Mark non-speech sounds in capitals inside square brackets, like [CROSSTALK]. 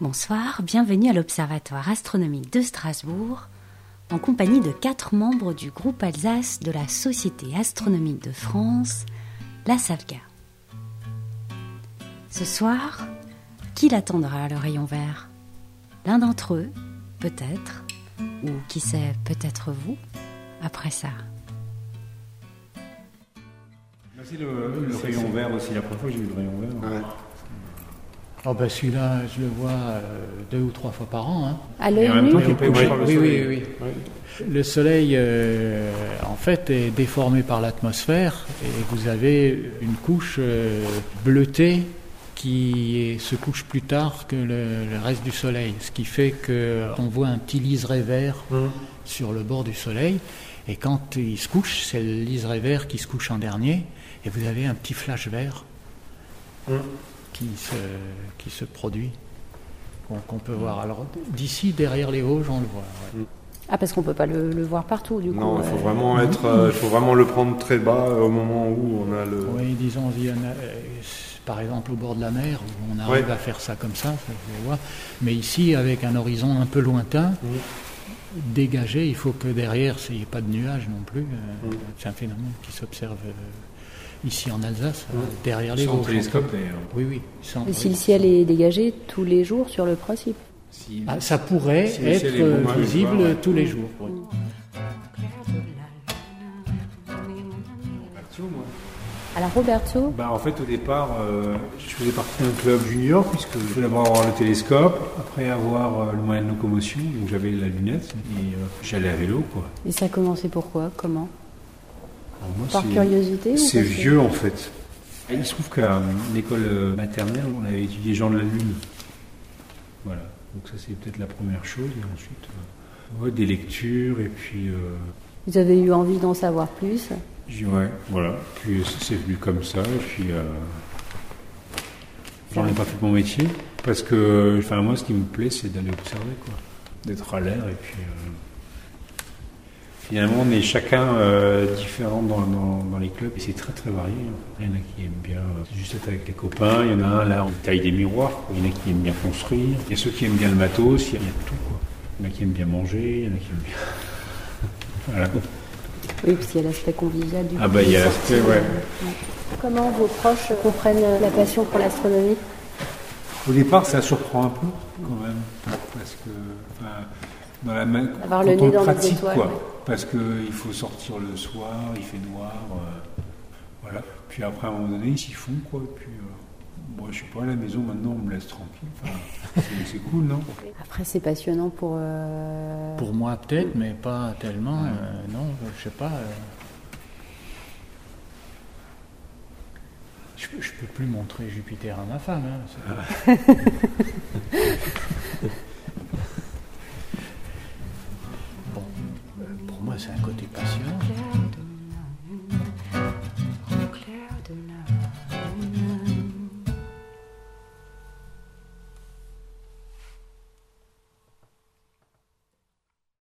Bonsoir, bienvenue à l'Observatoire astronomique de Strasbourg, en compagnie de quatre membres du groupe Alsace de la Société astronomique de France, la SAVGA. Ce soir, qui l'attendra à le rayon vert? L'un d'entre eux, peut-être, ou qui sait, peut-être vous, après ça. C'est le, le rayon vert aussi, la première fois que j'ai vu le rayon vert. Ouais. Oh ben celui-là, je le vois euh, deux ou trois fois par an. hein. À l'œil nu Oui, par le oui, soleil. oui, oui. Le soleil, euh, en fait, est déformé par l'atmosphère et vous avez une couche euh, bleutée qui est- se couche plus tard que le, le reste du soleil, ce qui fait qu'on voit un petit liseré vert Hum. sur le bord du soleil. Et quand il se couche, c'est le liseré vert qui se couche en dernier, et vous avez un petit flash vert Hum. Qui se, qui se produit, qu'on peut voir. Alors d'ici, derrière les Vosges, on le voit. ouais. Ah, parce qu'on peut pas le, le voir partout, du coup. Non, il faut euh, vraiment être, euh, il faut vraiment le prendre très bas euh, au moment où on a le. Oui, disons, il y en a, euh, par exemple au bord de la mer, où on arrive Ouais. à faire ça comme ça, le vois. mais ici, avec un horizon un peu lointain, Mhm. dégagé, il faut que derrière, il n'y ait pas de nuages non plus. Mhm. C'est un phénomène qui s'observe euh, ici en Alsace, euh, Mhm. derrière les Sans télescope d'ailleurs. Oui, oui. sans- Et si le ciel est dégagé tous les jours sur le principe Si- Ah, ça pourrait Si être euh, visible ouais. tous les jours. oui. Roberto, moi. La Roberto? Bah, en fait, au départ, euh, je faisais partie d'un club junior, puisque je voulais d'abord avoir le télescope, après avoir euh, le moyen de locomotion, donc j'avais la lunette, et euh, j'allais à vélo, quoi. Et ça a commencé pourquoi? Comment? Alors, moi, Par curiosité C'est vieux, en fait. Il se trouve qu'à l'école maternelle, on avait étudié les gens de la Lune. Voilà. Donc ça, c'est peut-être la première chose. Et ensuite, euh, ouais, des lectures, et puis... euh, Vous avez eu envie d'en savoir plus Ouais, voilà. Puis c'est- c'est venu comme ça, et puis euh, j'en ai pas fait mon métier, parce que, enfin, moi, ce qui me plaît, c'est d'aller observer, quoi, d'être à l'air, et puis euh, finalement, on est chacun euh, différent dans, dans, dans les clubs, et c'est très très varié. Il y en a qui aiment bien euh, juste être avec les copains, il y en a un là, on taille des miroirs, quoi. il y en a qui aiment bien construire, il y a ceux qui aiment bien le matos, il y a, tout, quoi. Il y en a qui aiment bien manger, il y en a qui aiment bien. [LAUGHS] voilà. Oui, parce qu'il y a l'aspect convivial du Ah bah, il y a l'aspect, ouais. Comment vos proches comprennent la passion pour l'astronomie? Au départ, ça surprend un peu, quand même, parce que, enfin, dans la main, Avoir quand le on les pratique, étoiles, quoi, ouais. parce qu'il faut sortir le soir, il fait noir, euh, voilà. Puis après, à un moment donné, ils s'y font, quoi. Puis, euh, moi, je suis pas à la maison maintenant, on me laisse tranquille. Enfin, c'est- cool, non? Après, c'est passionnant pour. euh, Pour moi peut-être, mais pas tellement. euh, non, je sais pas. euh. Je, peux- je peux plus montrer Jupiter à ma femme. hein, [LAUGHS] [LAUGHS] [LAUGHS] côté patient.